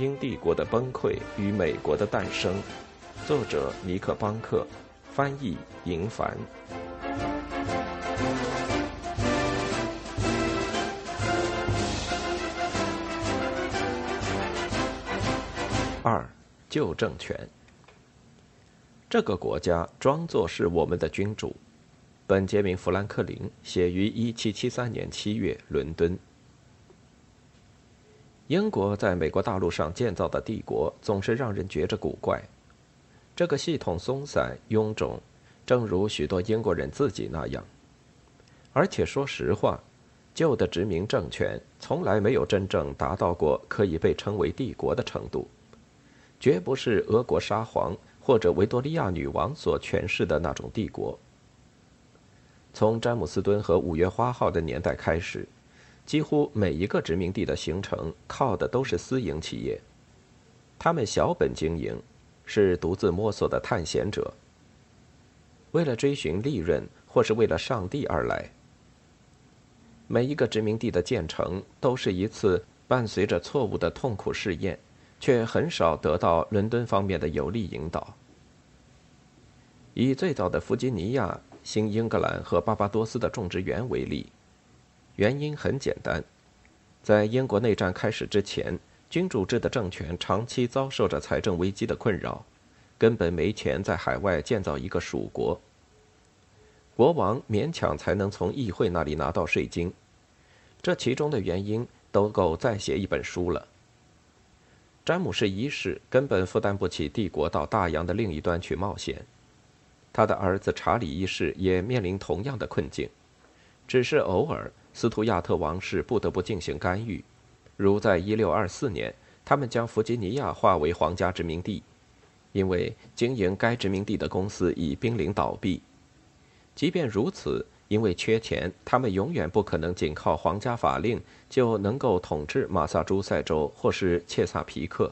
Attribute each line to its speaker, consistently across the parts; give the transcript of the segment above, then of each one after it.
Speaker 1: 英帝国的崩溃与美国的诞生，作者尼克·邦克，翻译银凡。二，旧政权。这个国家装作是我们的君主。本杰明·富兰克林写于1773年7月，伦敦。英国在美国大陆上建造的帝国总是让人觉着古怪。这个系统松散臃肿，正如许多英国人自己那样。而且说实话，旧的殖民政权从来没有真正达到过可以被称为帝国的程度，绝不是俄国沙皇或者维多利亚女王所诠释的那种帝国。从詹姆斯敦和五月花号的年代开始，几乎每一个殖民地的形成靠的都是私营企业。他们小本经营，是独自摸索的探险者，为了追寻利润或是为了上帝而来。每一个殖民地的建成都是一次伴随着错误的痛苦试验，却很少得到伦敦方面的有力引导。以最早的弗吉尼亚。新英格兰和巴巴多斯的种植园为例，原因很简单，在英国内战开始之前，君主制的政权长期遭受着财政危机的困扰，根本没钱在海外建造一个属国。国王勉强才能从议会那里拿到税金，这其中的原因都够再写一本书了。詹姆士一世根本负担不起帝国到大洋的另一端去冒险。他的儿子查理一世也面临同样的困境，只是偶尔斯图亚特王室不得不进行干预，如在1624年，他们将弗吉尼亚划为皇家殖民地，因为经营该殖民地的公司已濒临倒闭。即便如此，因为缺钱，他们永远不可能仅靠皇家法令就能够统治马萨诸塞州或是切萨皮克。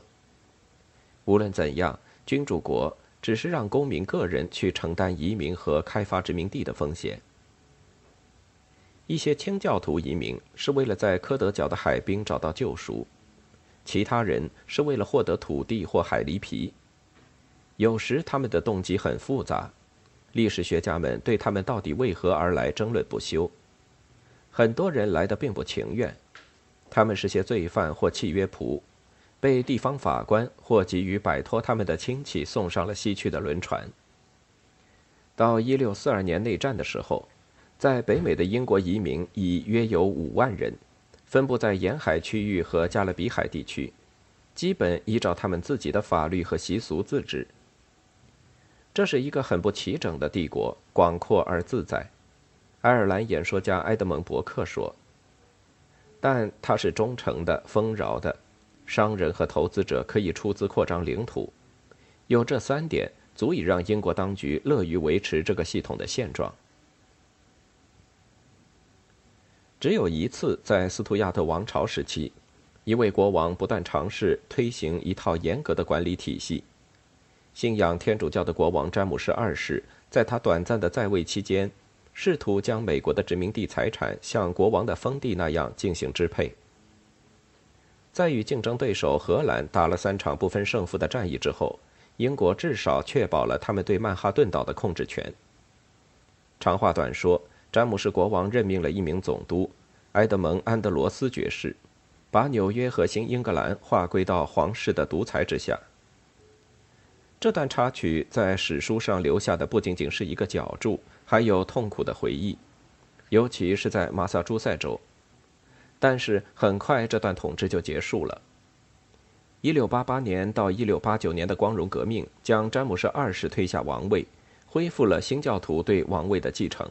Speaker 1: 无论怎样，君主国。只是让公民个人去承担移民和开发殖民地的风险。一些清教徒移民是为了在科德角的海滨找到救赎，其他人是为了获得土地或海狸皮。有时他们的动机很复杂，历史学家们对他们到底为何而来争论不休。很多人来的并不情愿，他们是些罪犯或契约仆。被地方法官或急于摆脱他们的亲戚送上了西去的轮船。到一六四二年内战的时候，在北美的英国移民已约有五万人，分布在沿海区域和加勒比海地区，基本依照他们自己的法律和习俗自治。这是一个很不齐整的帝国，广阔而自在。爱尔兰演说家埃德蒙·伯克说：“但它是忠诚的、丰饶的。”商人和投资者可以出资扩张领土，有这三点足以让英国当局乐于维持这个系统的现状。只有一次，在斯图亚特王朝时期，一位国王不断尝试推行一套严格的管理体系。信仰天主教的国王詹姆士二世，在他短暂的在位期间，试图将美国的殖民地财产像国王的封地那样进行支配。在与竞争对手荷兰打了三场不分胜负的战役之后，英国至少确保了他们对曼哈顿岛的控制权。长话短说，詹姆士国王任命了一名总督，埃德蒙·安德罗斯爵士，把纽约和新英格兰划归到皇室的独裁之下。这段插曲在史书上留下的不仅仅是一个脚注，还有痛苦的回忆，尤其是在马萨诸塞州。但是很快，这段统治就结束了。一六八八年到一六八九年的光荣革命将詹姆士二世推下王位，恢复了新教徒对王位的继承。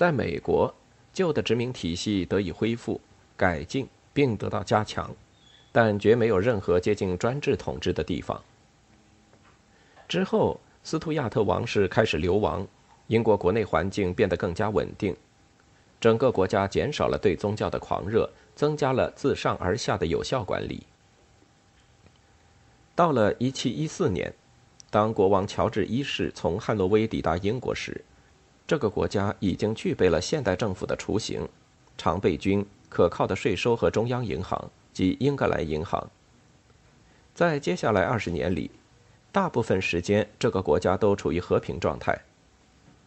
Speaker 1: 在美国，旧的殖民体系得以恢复、改进并得到加强，但绝没有任何接近专制统治的地方。之后，斯图亚特王室开始流亡，英国国内环境变得更加稳定。整个国家减少了对宗教的狂热，增加了自上而下的有效管理。到了1714年，当国王乔治一世从汉诺威抵达英国时，这个国家已经具备了现代政府的雏形：常备军、可靠的税收和中央银行及英格兰银行，在接下来二十年里，大部分时间这个国家都处于和平状态。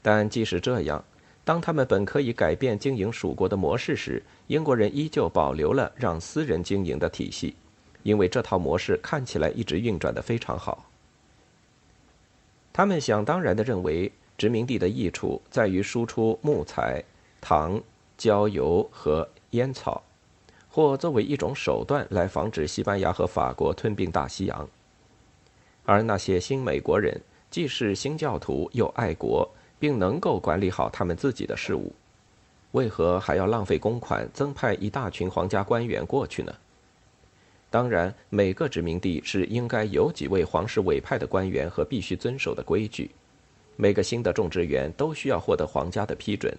Speaker 1: 但即使这样，当他们本可以改变经营蜀国的模式时，英国人依旧保留了让私人经营的体系，因为这套模式看起来一直运转得非常好。他们想当然地认为，殖民地的益处在于输出木材、糖、焦油和烟草。或作为一种手段来防止西班牙和法国吞并大西洋，而那些新美国人既是新教徒又爱国，并能够管理好他们自己的事务，为何还要浪费公款增派一大群皇家官员过去呢？当然，每个殖民地是应该有几位皇室委派的官员和必须遵守的规矩，每个新的种植园都需要获得皇家的批准，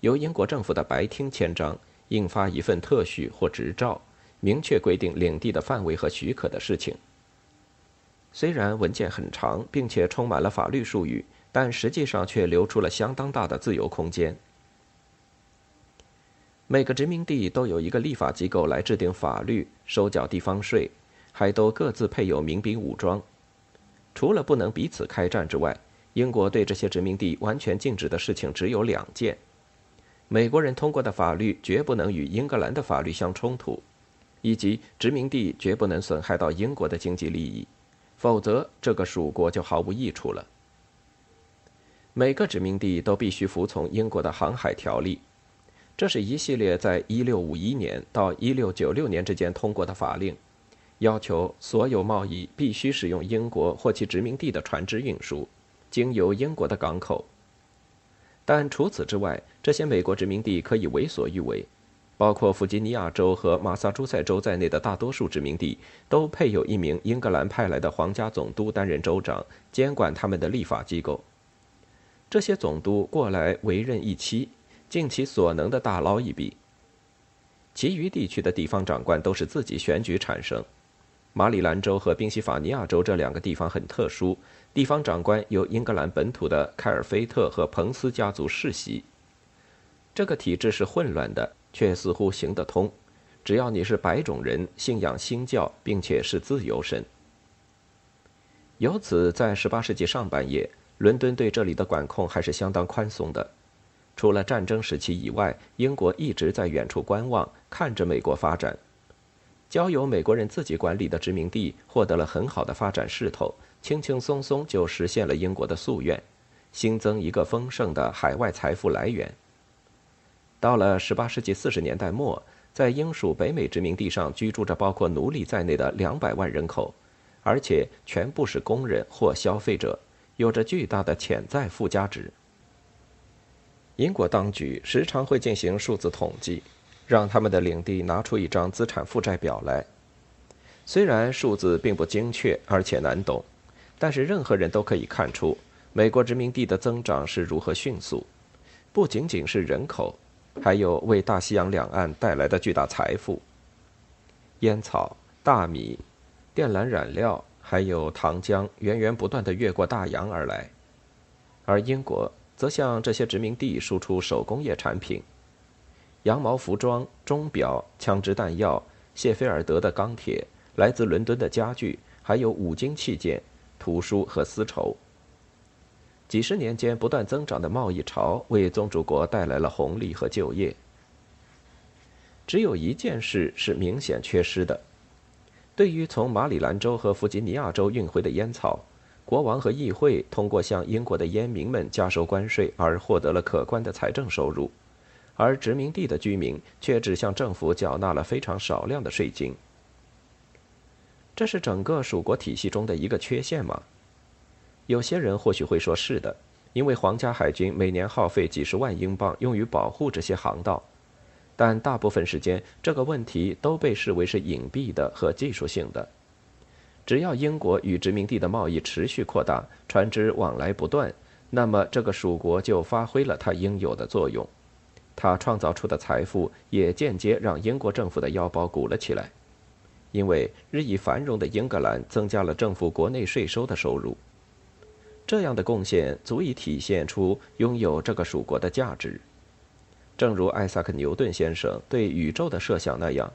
Speaker 1: 由英国政府的白厅签章。印发一份特许或执照，明确规定领地的范围和许可的事情。虽然文件很长，并且充满了法律术语，但实际上却留出了相当大的自由空间。每个殖民地都有一个立法机构来制定法律、收缴地方税，还都各自配有民兵武装。除了不能彼此开战之外，英国对这些殖民地完全禁止的事情只有两件。美国人通过的法律绝不能与英格兰的法律相冲突，以及殖民地绝不能损害到英国的经济利益，否则这个属国就毫无益处了。每个殖民地都必须服从英国的航海条例，这是一系列在1651年到1696年之间通过的法令，要求所有贸易必须使用英国或其殖民地的船只运输，经由英国的港口。但除此之外，这些美国殖民地可以为所欲为，包括弗吉尼亚州和马萨诸塞州在内的大多数殖民地都配有一名英格兰派来的皇家总督担任州长，监管他们的立法机构。这些总督过来为任一期，尽其所能的大捞一笔。其余地区的地方长官都是自己选举产生。马里兰州和宾夕法尼亚州这两个地方很特殊。地方长官由英格兰本土的凯尔菲特和彭斯家族世袭。这个体制是混乱的，却似乎行得通。只要你是白种人，信仰新教，并且是自由身。由此，在18世纪上半叶，伦敦对这里的管控还是相当宽松的。除了战争时期以外，英国一直在远处观望，看着美国发展。交由美国人自己管理的殖民地获得了很好的发展势头。轻轻松松就实现了英国的夙愿，新增一个丰盛的海外财富来源。到了18世纪40年代末，在英属北美殖民地上居住着包括奴隶在内的200万人口，而且全部是工人或消费者，有着巨大的潜在附加值。英国当局时常会进行数字统计，让他们的领地拿出一张资产负债表来，虽然数字并不精确，而且难懂。但是任何人都可以看出，美国殖民地的增长是如何迅速，不仅仅是人口，还有为大西洋两岸带来的巨大财富。烟草、大米、靛蓝染料，还有糖浆，源源不断地越过大洋而来。而英国则向这些殖民地输出手工业产品：羊毛服装、钟表、枪支弹药、谢菲尔德的钢铁、来自伦敦的家具，还有五金器件。图书和丝绸。几十年间不断增长的贸易潮为宗主国带来了红利和就业。只有一件事是明显缺失的：对于从马里兰州和弗吉尼亚州运回的烟草，国王和议会通过向英国的烟民们加收关税而获得了可观的财政收入，而殖民地的居民却只向政府缴纳了非常少量的税金。这是整个属国体系中的一个缺陷吗？有些人或许会说是的，因为皇家海军每年耗费几十万英镑用于保护这些航道，但大部分时间这个问题都被视为是隐蔽的和技术性的。只要英国与殖民地的贸易持续扩大，船只往来不断，那么这个属国就发挥了它应有的作用，他创造出的财富也间接让英国政府的腰包鼓了起来。因为日益繁荣的英格兰增加了政府国内税收的收入，这样的贡献足以体现出拥有这个属国的价值。正如艾萨克·牛顿先生对宇宙的设想那样，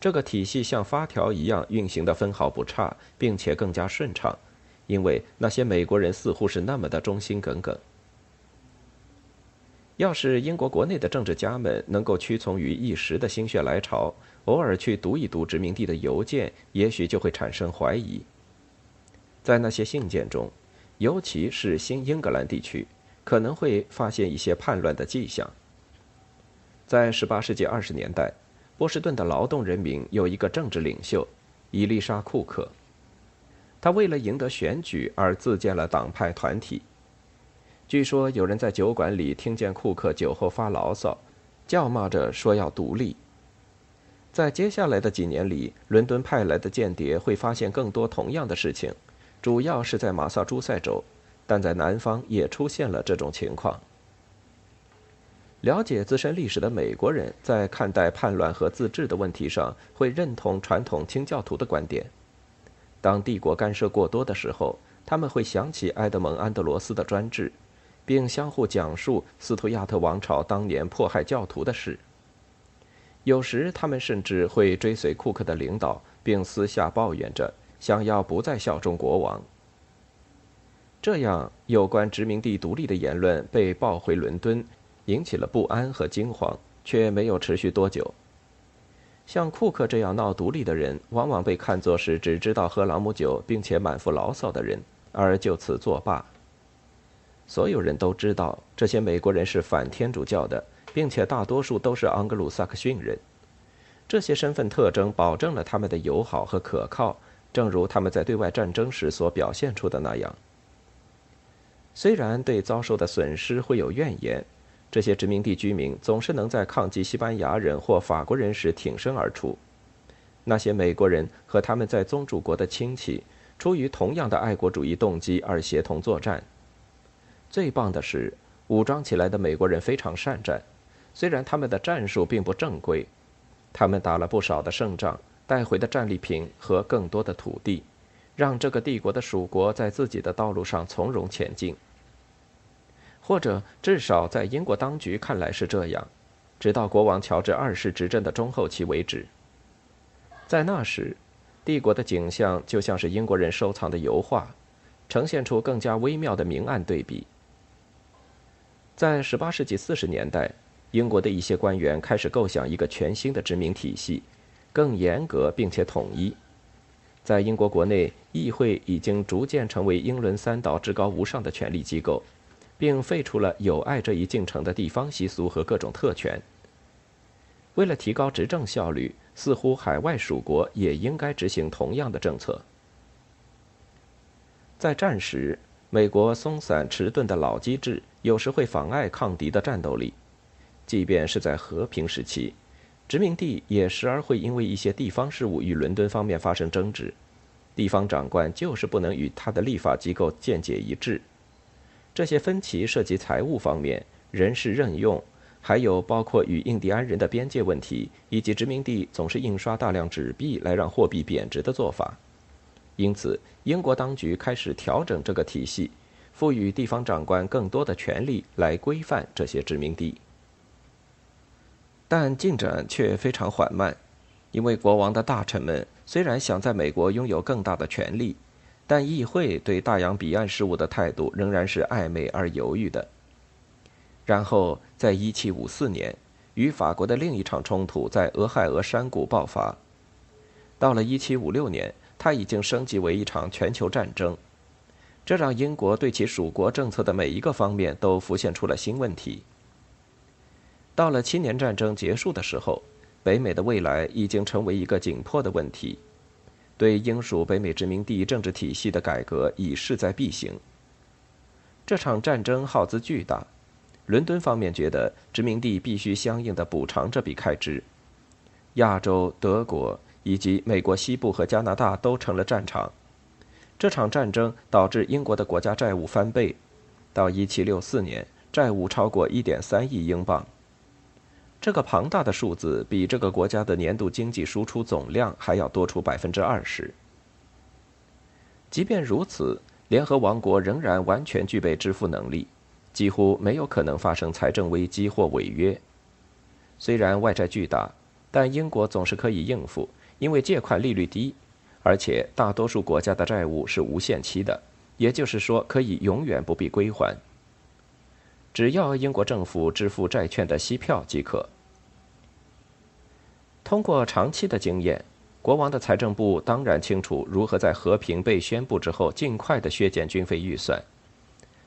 Speaker 1: 这个体系像发条一样运行的分毫不差，并且更加顺畅，因为那些美国人似乎是那么的忠心耿耿。要是英国国内的政治家们能够屈从于一时的心血来潮，偶尔去读一读殖民地的邮件，也许就会产生怀疑。在那些信件中，尤其是新英格兰地区，可能会发现一些叛乱的迹象。在18世纪20年代。波士顿的劳动人民有一个政治领袖，伊丽莎·库克。他为了赢得选举而自建了党派团体。据说有人在酒馆里听见库克酒后发牢骚，叫骂着说要独立。在接下来的几年里，伦敦派来的间谍会发现更多同样的事情，主要是在马萨诸塞州，但在南方也出现了这种情况。了解自身历史的美国人，在看待叛乱和自治的问题上，会认同传统清教徒的观点。当帝国干涉过多的时候，他们会想起埃德蒙·安德罗斯的专制，并相互讲述斯图亚特王朝当年迫害教徒的事。有时，他们甚至会追随库克的领导，并私下抱怨着想要不再效忠国王。这样，有关殖民地独立的言论被报回伦敦。引起了不安和惊慌，却没有持续多久。像库克这样闹独立的人，往往被看作是只知道喝朗姆酒并且满腹牢骚的人，而就此作罢。所有人都知道，这些美国人是反天主教的，并且大多数都是盎格鲁撒克逊人。这些身份特征保证了他们的友好和可靠，正如他们在对外战争时所表现出的那样。虽然对遭受的损失会有怨言。这些殖民地居民总是能在抗击西班牙人或法国人时挺身而出。那些美国人和他们在宗主国的亲戚，出于同样的爱国主义动机而协同作战。最棒的是，武装起来的美国人非常善战，虽然他们的战术并不正规，他们打了不少的胜仗，带回的战利品和更多的土地，让这个帝国的属国在自己的道路上从容前进。或者至少在英国当局看来是这样，直到国王乔治二世执政的中后期为止。在那时，帝国的景象就像是英国人收藏的油画，呈现出更加微妙的明暗对比。在18世纪40年代，英国的一些官员开始构想一个全新的殖民体系，更严格并且统一。在英国国内，议会已经逐渐成为英伦三岛至高无上的权力机构。并废除了有碍这一进程的地方习俗和各种特权。为了提高执政效率，似乎海外属国也应该执行同样的政策。在战时，美国松散迟钝的老机制有时会妨碍抗敌的战斗力；即便是在和平时期，殖民地也时而会因为一些地方事务与伦敦方面发生争执，地方长官就是不能与他的立法机构见解一致。这些分歧涉及财务方面、人事任用，还有包括与印第安人的边界问题，以及殖民地总是印刷大量纸币来让货币贬值的做法。因此，英国当局开始调整这个体系，赋予地方长官更多的权力来规范这些殖民地。但进展却非常缓慢，因为国王的大臣们虽然想在美国拥有更大的权力。但议会对大洋彼岸事务的态度仍然是暧昧而犹豫的。然后，在1754年，与法国的另一场冲突在俄亥俄山谷爆发。到了1756年，它已经升级为一场全球战争，这让英国对其属国政策的每一个方面都浮现出了新问题。到了七年战争结束的时候，北美的未来已经成为一个紧迫的问题。对英属北美殖民地政治体系的改革已势在必行。这场战争耗资巨大，伦敦方面觉得殖民地必须相应的补偿这笔开支。亚洲、德国以及美国西部和加拿大都成了战场。这场战争导致英国的国家债务翻倍，到1764年，债务超过1.3亿英镑。这个庞大的数字比这个国家的年度经济输出总量还要多出百分之二十。即便如此，联合王国仍然完全具备支付能力，几乎没有可能发生财政危机或违约。虽然外债巨大，但英国总是可以应付，因为借款利率低，而且大多数国家的债务是无限期的，也就是说可以永远不必归还。只要英国政府支付债券的息票即可。通过长期的经验，国王的财政部当然清楚如何在和平被宣布之后尽快的削减军费预算。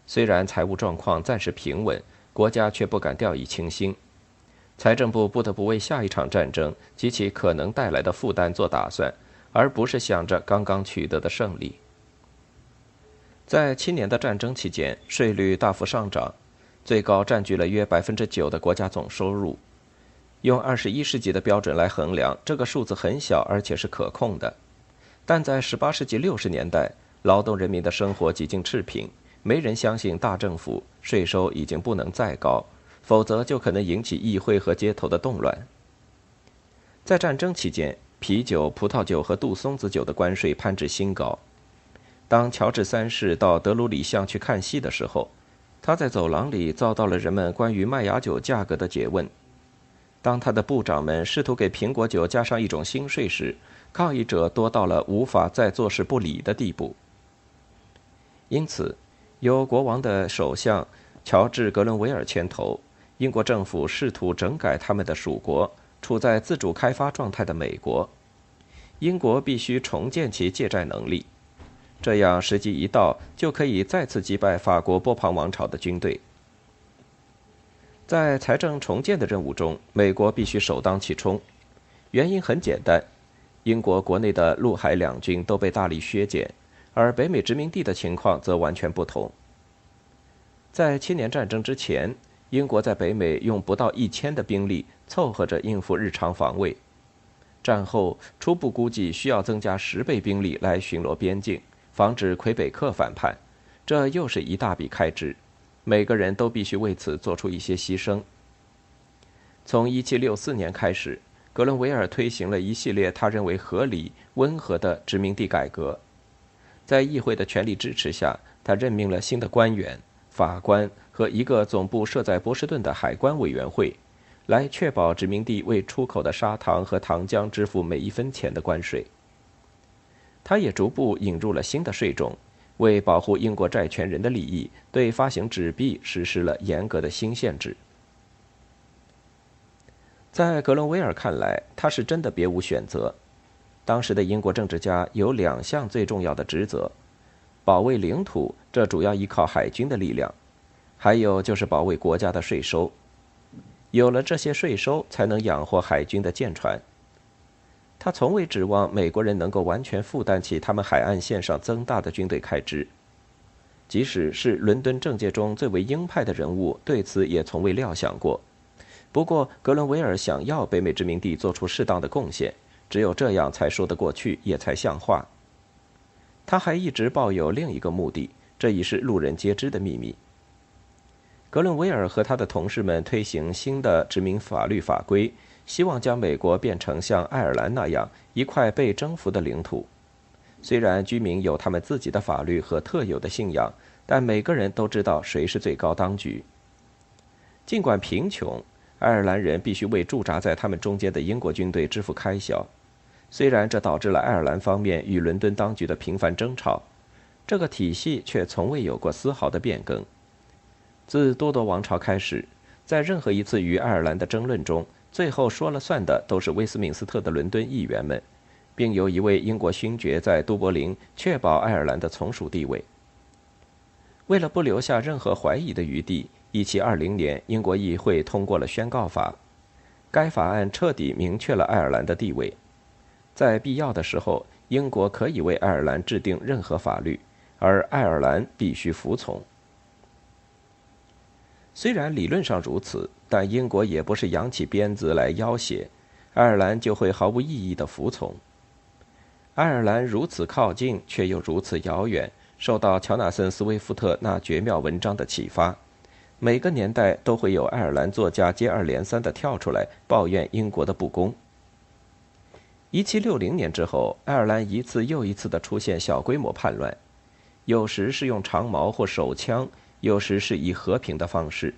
Speaker 1: 虽然财务状况暂时平稳，国家却不敢掉以轻心。财政部不得不为下一场战争及其可能带来的负担做打算，而不是想着刚刚取得的胜利。在七年的战争期间，税率大幅上涨。最高占据了约百分之九的国家总收入，用二十一世纪的标准来衡量，这个数字很小，而且是可控的。但在十八世纪六十年代，劳动人民的生活几近赤贫，没人相信大政府，税收已经不能再高，否则就可能引起议会和街头的动乱。在战争期间，啤酒、葡萄酒和杜松子酒的关税攀至新高。当乔治三世到德鲁里巷去看戏的时候，他在走廊里遭到了人们关于麦芽酒价格的诘问。当他的部长们试图给苹果酒加上一种新税时，抗议者多到了无法再坐视不理的地步。因此，由国王的首相乔治·格伦维尔牵头，英国政府试图整改他们的属国——处在自主开发状态的美国。英国必须重建其借债能力。这样时机一到，就可以再次击败法国波旁王朝的军队。在财政重建的任务中，美国必须首当其冲。原因很简单：英国国内的陆海两军都被大力削减，而北美殖民地的情况则完全不同。在七年战争之前，英国在北美用不到一千的兵力凑合着应付日常防卫；战后初步估计需要增加十倍兵力来巡逻边境。防止魁北克反叛，这又是一大笔开支，每个人都必须为此做出一些牺牲。从1764年开始，格伦维尔推行了一系列他认为合理、温和的殖民地改革。在议会的全力支持下，他任命了新的官员、法官和一个总部设在波士顿的海关委员会，来确保殖民地为出口的砂糖和糖浆支付每一分钱的关税。他也逐步引入了新的税种，为保护英国债权人的利益，对发行纸币实施了严格的新限制。在格伦威尔看来，他是真的别无选择。当时的英国政治家有两项最重要的职责：保卫领土，这主要依靠海军的力量；还有就是保卫国家的税收。有了这些税收，才能养活海军的舰船。他从未指望美国人能够完全负担起他们海岸线上增大的军队开支，即使是伦敦政界中最为鹰派的人物，对此也从未料想过。不过，格伦维尔想要北美殖民地做出适当的贡献，只有这样才说得过去，也才像话。他还一直抱有另一个目的，这已是路人皆知的秘密。格伦威尔和他的同事们推行新的殖民法律法规。希望将美国变成像爱尔兰那样一块被征服的领土。虽然居民有他们自己的法律和特有的信仰，但每个人都知道谁是最高当局。尽管贫穷，爱尔兰人必须为驻扎在他们中间的英国军队支付开销。虽然这导致了爱尔兰方面与伦敦当局的频繁争吵，这个体系却从未有过丝毫的变更。自多铎王朝开始，在任何一次与爱尔兰的争论中，最后说了算的都是威斯敏斯特的伦敦议员们，并由一位英国勋爵在都柏林确保爱尔兰的从属地位。为了不留下任何怀疑的余地，1720年英国议会通过了宣告法，该法案彻底明确了爱尔兰的地位。在必要的时候，英国可以为爱尔兰制定任何法律，而爱尔兰必须服从。虽然理论上如此。但英国也不是扬起鞭子来要挟，爱尔兰就会毫无意义的服从。爱尔兰如此靠近，却又如此遥远，受到乔纳森·斯威夫特那绝妙文章的启发，每个年代都会有爱尔兰作家接二连三的跳出来抱怨英国的不公。一七六零年之后，爱尔兰一次又一次的出现小规模叛乱，有时是用长矛或手枪，有时是以和平的方式。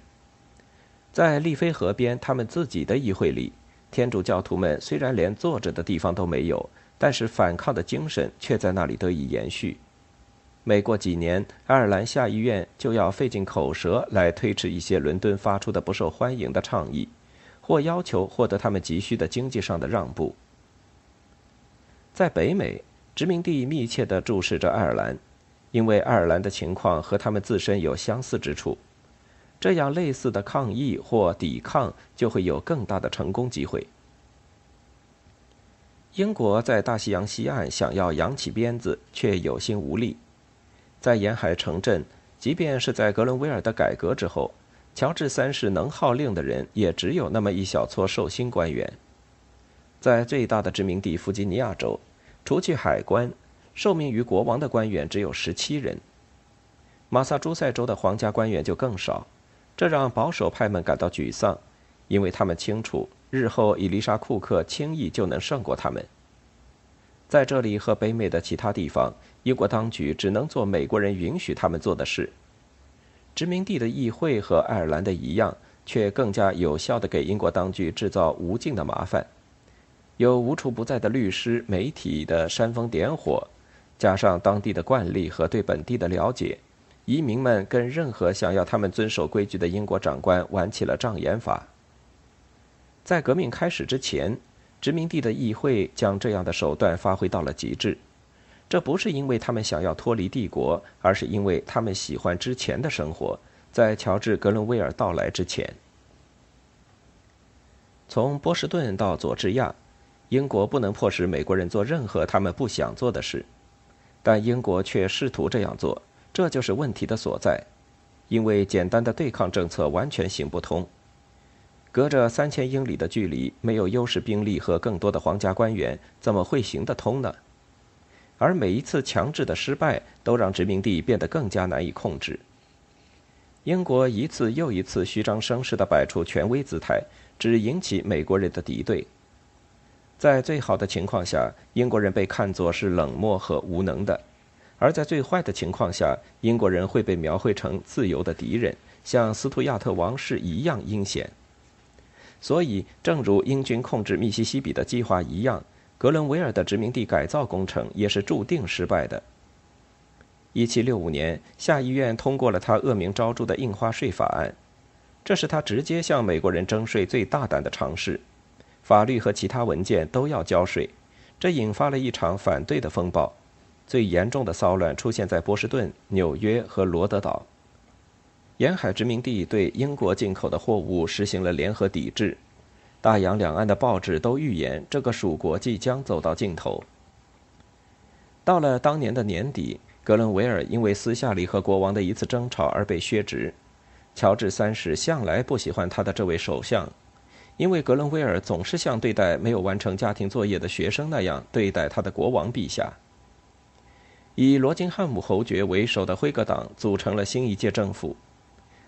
Speaker 1: 在利菲河边，他们自己的议会里，天主教徒们虽然连坐着的地方都没有，但是反抗的精神却在那里得以延续。每过几年，爱尔兰下议院就要费尽口舌来推迟一些伦敦发出的不受欢迎的倡议，或要求获得他们急需的经济上的让步。在北美，殖民地密切地注视着爱尔兰，因为爱尔兰的情况和他们自身有相似之处，这样类似的抗议或抵抗就会有更大的成功机会。英国在大西洋西岸想要扬起鞭子，却有心无力。在沿海城镇，即便是在格伦威尔的改革之后，乔治三世能号令的人也只有那么一小撮寿星官员。在最大的殖民地弗吉尼亚州，除去海关，受命于国王的官员只有十七人。马萨诸塞州的皇家官员就更少，这让保守派们感到沮丧，因为他们清楚日后伊丽莎·库克轻易就能胜过他们。在这里和北美的其他地方，英国当局只能做美国人允许他们做的事。殖民地的议会和爱尔兰的一样，却更加有效地给英国当局制造无尽的麻烦。有无处不在的律师、媒体的煽风点火，加上当地的惯例和对本地的了解，移民们跟任何想要他们遵守规矩的英国长官玩起了障眼法。在革命开始之前。殖民地的议会将这样的手段发挥到了极致，这不是因为他们想要脱离帝国，而是因为他们喜欢之前的生活，在乔治·格伦威尔到来之前。从波士顿到佐治亚，英国不能迫使美国人做任何他们不想做的事，但英国却试图这样做，这就是问题的所在，因为简单的对抗政策完全行不通。隔着三千英里的距离，没有优势兵力和更多的皇家官员，怎么会行得通呢？而每一次强制的失败，都让殖民地变得更加难以控制。英国一次又一次虚张声势地摆出权威姿态，只引起美国人的敌对。在最好的情况下，英国人被看作是冷漠和无能的；而在最坏的情况下，英国人会被描绘成自由的敌人，像斯图亚特王室一样阴险。所以，正如英军控制密西西比的计划一样，格伦维尔的殖民地改造工程也是注定失败的。1765年，下议院通过了他恶名昭著的印花税法案，这是他直接向美国人征税最大胆的尝试。法律和其他文件都要交税，这引发了一场反对的风暴。最严重的骚乱出现在波士顿、纽约和罗德岛。沿海殖民地对英国进口的货物实行了联合抵制，大洋两岸的报纸都预言这个蜀国即将走到尽头。到了当年的年底，格伦维尔因为私下里和国王的一次争吵而被削职。乔治三世向来不喜欢他的这位首相，因为格伦威尔总是像对待没有完成家庭作业的学生那样对待他的国王陛下。以罗金汉姆侯爵为首的辉格党组成了新一届政府。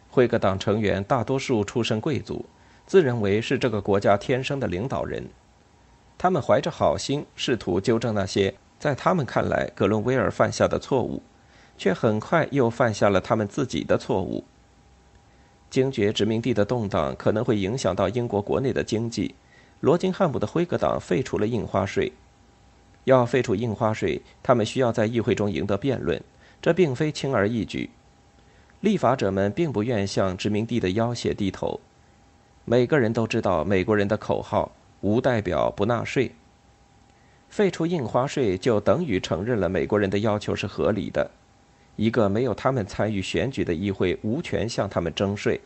Speaker 1: 辉格党成员大多数出身贵族，自认为是这个国家天生的领导人。他们怀着好心，试图纠正那些在他们看来格伦威尔犯下的错误，却很快又犯下了他们自己的错误。惊觉殖民地的动荡可能会影响到英国国内的经济，罗金汉姆的辉格党废除了印花税。要废除印花税，他们需要在议会中赢得辩论，这并非轻而易举。立法者们并不愿向殖民地的要挟低头。每个人都知道美国人的口号：“无代表不纳税。”废除印花税就等于承认了美国人的要求是合理的。一个没有他们参与选举的议会无权向他们征税。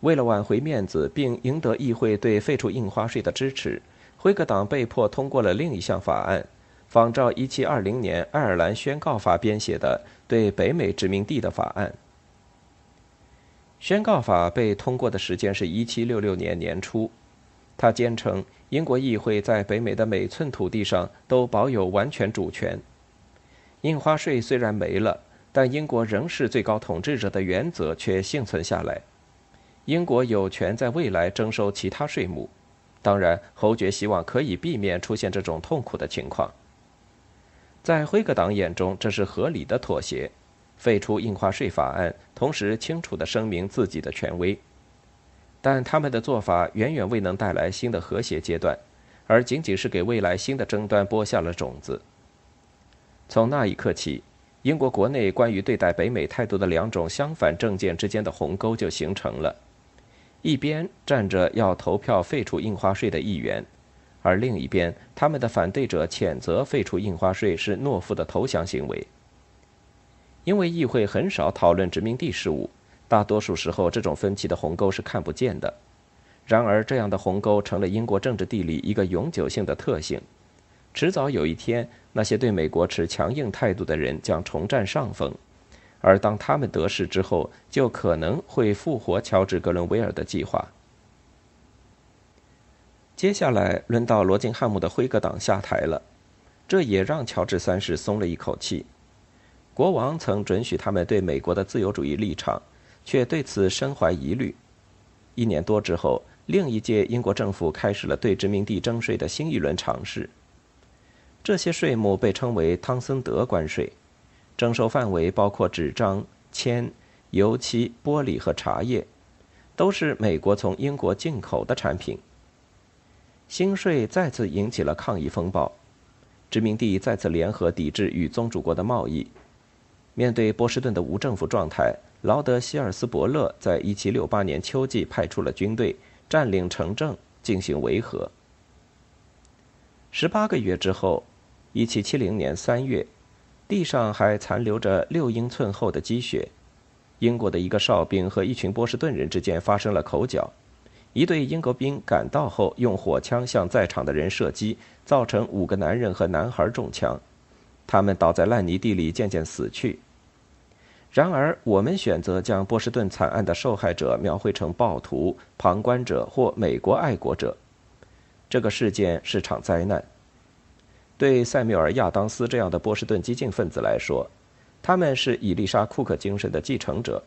Speaker 1: 为了挽回面子并赢得议会对废除印花税的支持，辉格党被迫通过了另一项法案。仿照1720年爱尔兰宣告法编写的对北美殖民地的法案，宣告法被通过的时间是1766年年初。他坚称英国议会在北美的每寸土地上都保有完全主权。印花税虽然没了，但英国仍是最高统治者的原则却幸存下来。英国有权在未来征收其他税目，当然，侯爵希望可以避免出现这种痛苦的情况。在辉格党眼中，这是合理的妥协，废除印花税法案，同时清楚地声明自己的权威。但他们的做法远远未能带来新的和谐阶段，而仅仅是给未来新的争端播下了种子。从那一刻起，英国国内关于对待北美态度的两种相反政见之间的鸿沟就形成了：一边站着要投票废除印花税的议员，而另一边他们的反对者谴责废除印花税是懦夫的投降行为。因为议会很少讨论殖民地事务。大多数时候，这种分歧的鸿沟是看不见的。然而，这样的鸿沟成了英国政治地理一个永久性的特性。迟早有一天，那些对美国持强硬态度的人将重占上风，而当他们得势之后，就可能会复活乔治·格伦威尔的计划。接下来轮到罗金汉姆的辉格党下台了，这也让乔治三世松了一口气。国王曾准许他们对美国的自由主义立场。却对此深怀疑虑。一年多之后，另一届英国政府开始了对殖民地征税的新一轮尝试。这些税目被称为汤森德关税，征收范围包括纸张、铅、油漆、玻璃和茶叶，都是美国从英国进口的产品。新税再次引起了抗议风暴，殖民地再次联合抵制与宗主国的贸易。面对波士顿的无政府状态。劳德希尔斯伯勒在1768年秋季派出了军队，占领城镇进行维和。十八个月之后，1770年3月，地上还残留着六英寸厚的积雪。英国的一个哨兵和一群波士顿人之间发生了口角，一队英国兵赶到后，用火枪向在场的人射击，造成五个男人和男孩中枪，他们倒在烂泥地里，渐渐死去。然而，我们选择将波士顿惨案的受害者描绘成暴徒、旁观者或美国爱国者。这个事件是场灾难。对塞缪尔·亚当斯这样的波士顿激进分子来说，他们是伊丽莎·库克精神的继承者。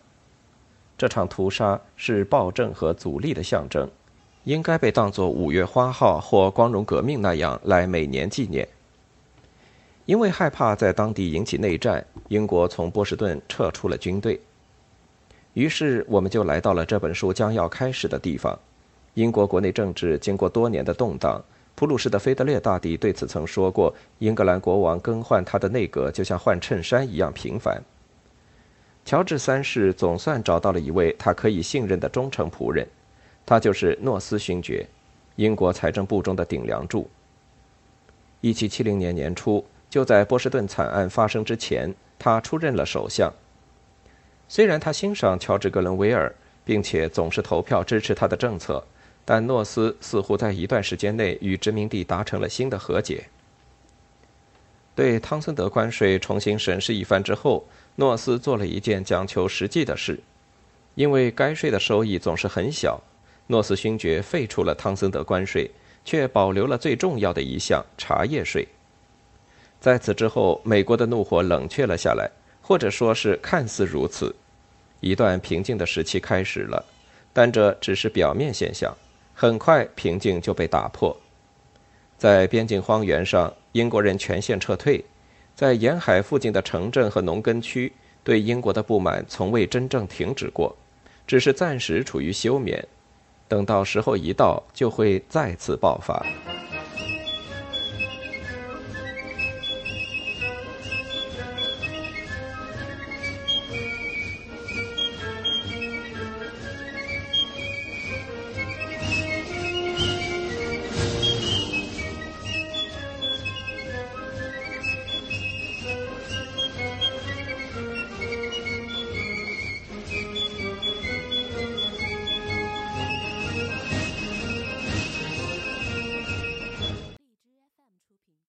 Speaker 1: 这场屠杀是暴政和阻力的象征，应该被当作五月花号或光荣革命那样来每年纪念。因为害怕在当地引起内战，英国从波士顿撤出了军队。于是，我们就来到了这本书将要开始的地方。英国国内政治经过多年的动荡，普鲁士的菲德烈大帝对此曾说过：“英格兰国王更换他的内阁，就像换衬衫一样频繁。”乔治三世总算找到了一位他可以信任的忠诚仆人，他就是诺斯勋爵，英国财政部中的顶梁柱。一七七零年年初。就在波士顿惨案发生之前，他出任了首相。虽然他欣赏乔治·格伦威尔，并且总是投票支持他的政策，但诺斯似乎在一段时间内与殖民地达成了新的和解。对汤森德关税重新审视一番之后，诺斯做了一件讲求实际的事，因为该税的收益总是很小。诺斯勋爵废除了汤森德关税，却保留了最重要的一项茶叶税。在此之后，美国的怒火冷却了下来，或者说是看似如此，一段平静的时期开始了。但这只是表面现象，很快平静就被打破。在边境荒原上，英国人全线撤退；在沿海附近的城镇和农耕区，对英国的不满从未真正停止过，只是暂时处于休眠。等到时候一到，就会再次爆发。